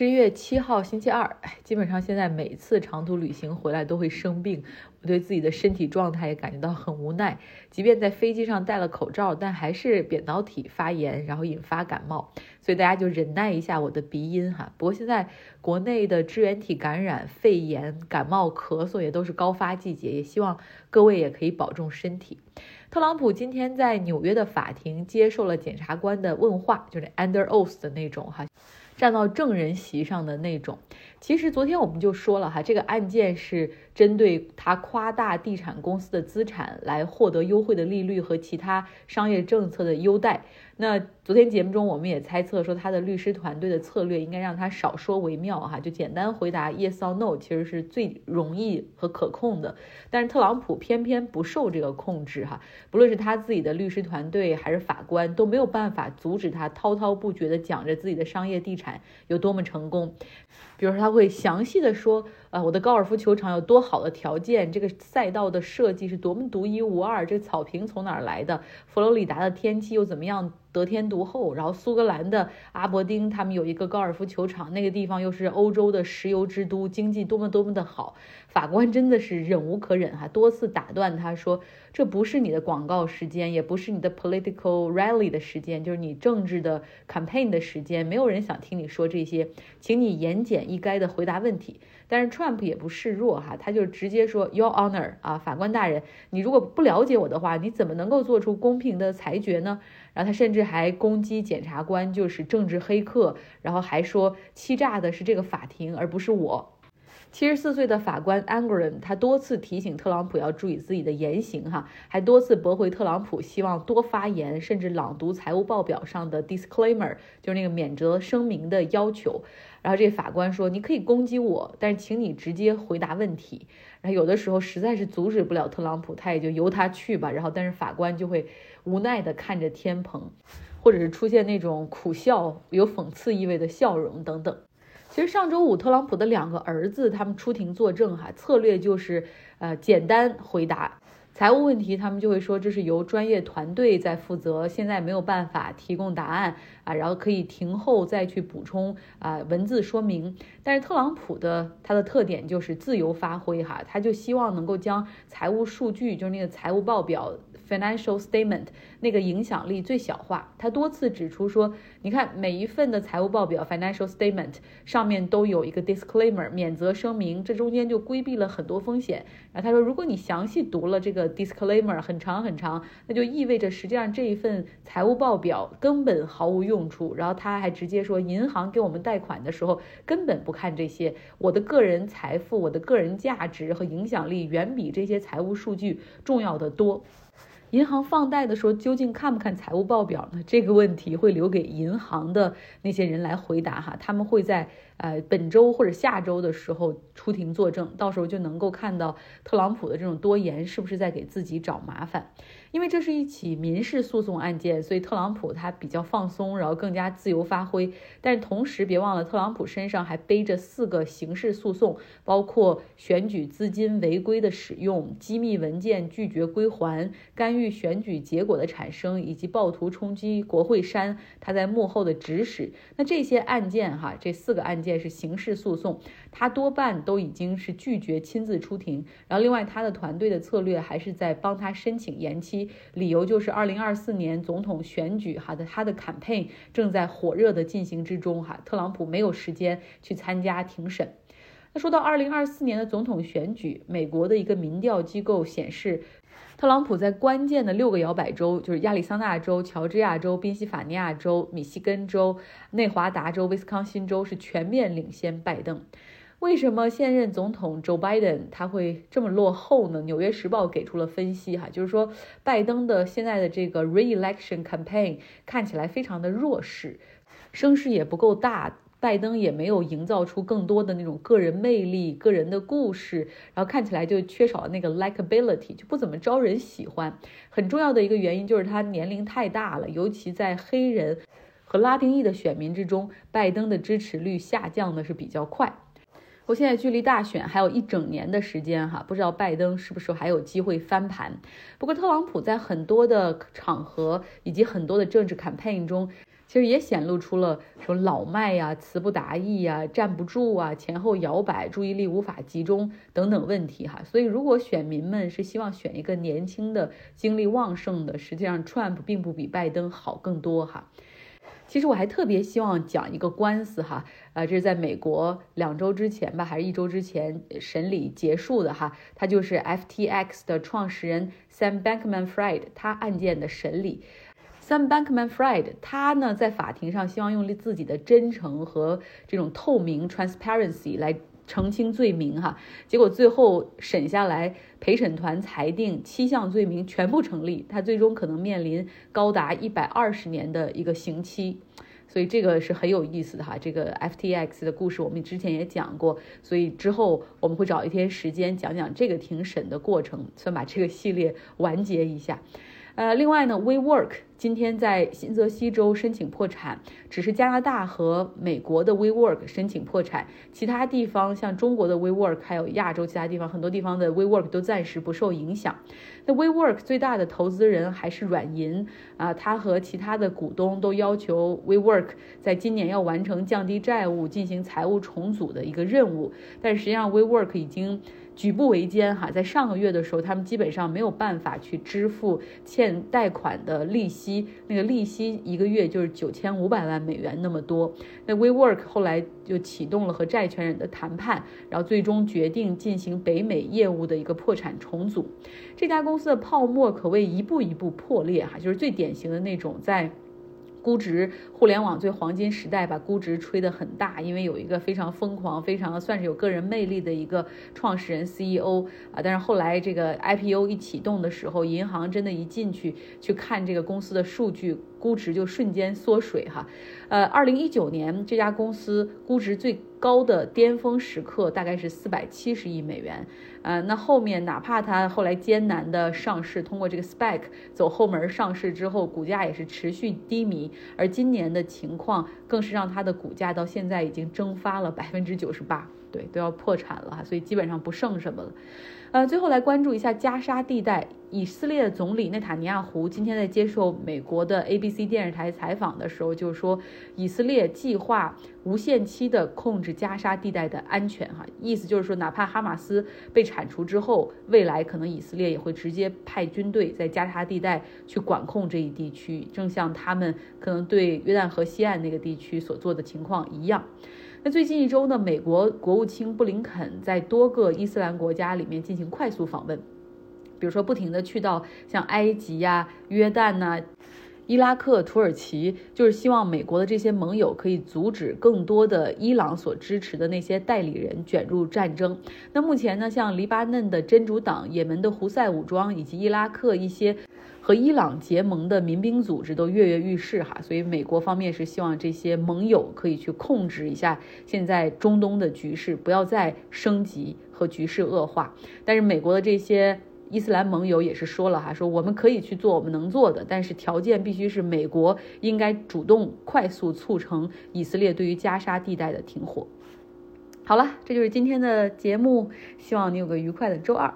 十一月七号星期二，基本上现在每次长途旅行回来都会生病，我对自己的身体状态也感觉到很无奈。即便在飞机上戴了口罩，但还是扁桃体发炎，然后引发感冒。所以大家就忍耐一下我的鼻音哈。不过现在国内的支原体感染、肺炎、感冒、咳嗽也都是高发季节，也希望各位也可以保重身体。特朗普今天在纽约的法庭接受了检察官的问话，就是 under oath 的那种哈。站到证人席上的那种。其实昨天我们就说了哈，这个案件是针对他夸大地产公司的资产来获得优惠的利率和其他商业政策的优待。那昨天节目中，我们也猜测说，他的律师团队的策略应该让他少说为妙哈，就简单回答 yes or no，其实是最容易和可控的。但是特朗普偏偏不受这个控制哈，不论是他自己的律师团队还是法官都没有办法阻止他滔滔不绝地讲着自己的商业地产有多么成功。比如说，他会详细的说，呃，我的高尔夫球场有多好的条件，这个赛道的设计是多么独一无二，这个草坪从哪儿来的，佛罗里达的天气又怎么样。得天独厚，然后苏格兰的阿伯丁，他们有一个高尔夫球场，那个地方又是欧洲的石油之都，经济多么多么的好。法官真的是忍无可忍哈，多次打断他说：“这不是你的广告时间，也不是你的 political rally 的时间，就是你政治的 campaign 的时间，没有人想听你说这些，请你言简意赅的回答问题。”但是 Trump 也不示弱哈，他就直接说：“Your Honor 啊，法官大人，你如果不了解我的话，你怎么能够做出公平的裁决呢？”然后他甚至还攻击检察官就是政治黑客，然后还说欺诈的是这个法庭而不是我。七十四岁的法官 Angren 他多次提醒特朗普要注意自己的言行哈，还多次驳回特朗普希望多发言，甚至朗读财务报表上的 disclaimer，就是那个免责声明的要求。然后这法官说：“你可以攻击我，但是请你直接回答问题。”然后有的时候实在是阻止不了特朗普，他也就由他去吧。然后但是法官就会。无奈地看着天棚，或者是出现那种苦笑、有讽刺意味的笑容等等。其实上周五，特朗普的两个儿子他们出庭作证，哈，策略就是呃简单回答财务问题，他们就会说这是由专业团队在负责，现在没有办法提供答案啊，然后可以庭后再去补充啊文字说明。但是特朗普的他的特点就是自由发挥，哈，他就希望能够将财务数据，就是那个财务报表。Financial statement 那个影响力最小化，他多次指出说，你看每一份的财务报表 Financial statement 上面都有一个 disclaimer 免责声明，这中间就规避了很多风险。然后他说，如果你详细读了这个 disclaimer 很长很长，那就意味着实际上这一份财务报表根本毫无用处。然后他还直接说，银行给我们贷款的时候根本不看这些，我的个人财富、我的个人价值和影响力远比这些财务数据重要的多。银行放贷的时候，究竟看不看财务报表呢？这个问题会留给银行的那些人来回答哈，他们会在。呃，本周或者下周的时候出庭作证，到时候就能够看到特朗普的这种多言是不是在给自己找麻烦。因为这是一起民事诉讼案件，所以特朗普他比较放松，然后更加自由发挥。但是同时别忘了，特朗普身上还背着四个刑事诉讼，包括选举资金违规的使用、机密文件拒绝归还、干预选举结果的产生，以及暴徒冲击国会山他在幕后的指使。那这些案件哈，这四个案件。是刑事诉讼，他多半都已经是拒绝亲自出庭。然后，另外他的团队的策略还是在帮他申请延期，理由就是二零二四年总统选举，哈的他的 campaign 正在火热的进行之中，哈，特朗普没有时间去参加庭审。那说到二零二四年的总统选举，美国的一个民调机构显示。特朗普在关键的六个摇摆州，就是亚利桑那州、乔治亚州、宾夕法尼亚州、密西根州、内华达州、威斯康星州，是全面领先拜登。为什么现任总统 Joe Biden 他会这么落后呢？纽约时报给出了分析，哈，就是说拜登的现在的这个 re-election campaign 看起来非常的弱势，声势也不够大。拜登也没有营造出更多的那种个人魅力、个人的故事，然后看起来就缺少了那个 likability，就不怎么招人喜欢。很重要的一个原因就是他年龄太大了，尤其在黑人和拉丁裔的选民之中，拜登的支持率下降的是比较快。我现在距离大选还有一整年的时间哈，不知道拜登是不是还有机会翻盘。不过特朗普在很多的场合以及很多的政治 campaign 中。其实也显露出了什么老迈呀、词不达意呀、站不住啊、前后摇摆、注意力无法集中等等问题哈。所以，如果选民们是希望选一个年轻的、精力旺盛的，实际上 Trump 并不比拜登好更多哈。其实我还特别希望讲一个官司哈，啊，这是在美国两周之前吧，还是一周之前审理结束的哈，他就是 FTX 的创始人 Sam Bankman-Fried 他案件的审理。Sam Bankman-Fried，他呢在法庭上希望用自己的真诚和这种透明 （transparency） 来澄清罪名，哈，结果最后审下来，陪审团裁定七项罪名全部成立，他最终可能面临高达一百二十年的一个刑期，所以这个是很有意思的哈。这个 FTX 的故事我们之前也讲过，所以之后我们会找一天时间讲讲这个庭审的过程，算把这个系列完结一下。呃，另外呢，WeWork 今天在新泽西州申请破产，只是加拿大和美国的 WeWork 申请破产，其他地方像中国的 WeWork，还有亚洲其他地方很多地方的 WeWork 都暂时不受影响。那 WeWork 最大的投资人还是软银啊，他和其他的股东都要求 WeWork 在今年要完成降低债务、进行财务重组的一个任务，但实际上 WeWork 已经。举步维艰哈，在上个月的时候，他们基本上没有办法去支付欠贷款的利息，那个利息一个月就是九千五百万美元那么多。那 WeWork 后来就启动了和债权人的谈判，然后最终决定进行北美业务的一个破产重组。这家公司的泡沫可谓一步一步破裂哈，就是最典型的那种在。估值互联网最黄金时代，把估值吹得很大，因为有一个非常疯狂、非常算是有个人魅力的一个创始人 CEO 啊。但是后来这个 IPO 一启动的时候，银行真的一进去去看这个公司的数据。估值就瞬间缩水哈，呃，二零一九年这家公司估值最高的巅峰时刻大概是四百七十亿美元，呃，那后面哪怕它后来艰难的上市，通过这个 SPAC 走后门上市之后，股价也是持续低迷，而今年的情况更是让它的股价到现在已经蒸发了百分之九十八，对，都要破产了，所以基本上不剩什么了。呃，最后来关注一下加沙地带。以色列总理内塔尼亚胡今天在接受美国的 ABC 电视台采访的时候，就说以色列计划无限期的控制加沙地带的安全。哈，意思就是说，哪怕哈马斯被铲除之后，未来可能以色列也会直接派军队在加沙地带去管控这一地区，正像他们可能对约旦河西岸那个地区所做的情况一样。那最近一周呢，美国国务卿布林肯在多个伊斯兰国家里面进行快速访问，比如说不停的去到像埃及呀、约旦呐、伊拉克、土耳其，就是希望美国的这些盟友可以阻止更多的伊朗所支持的那些代理人卷入战争。那目前呢，像黎巴嫩的真主党、也门的胡塞武装以及伊拉克一些。和伊朗结盟的民兵组织都跃跃欲试哈，所以美国方面是希望这些盟友可以去控制一下现在中东的局势，不要再升级和局势恶化。但是美国的这些伊斯兰盟友也是说了哈，说我们可以去做我们能做的，但是条件必须是美国应该主动快速促成以色列对于加沙地带的停火。好了，这就是今天的节目，希望你有个愉快的周二。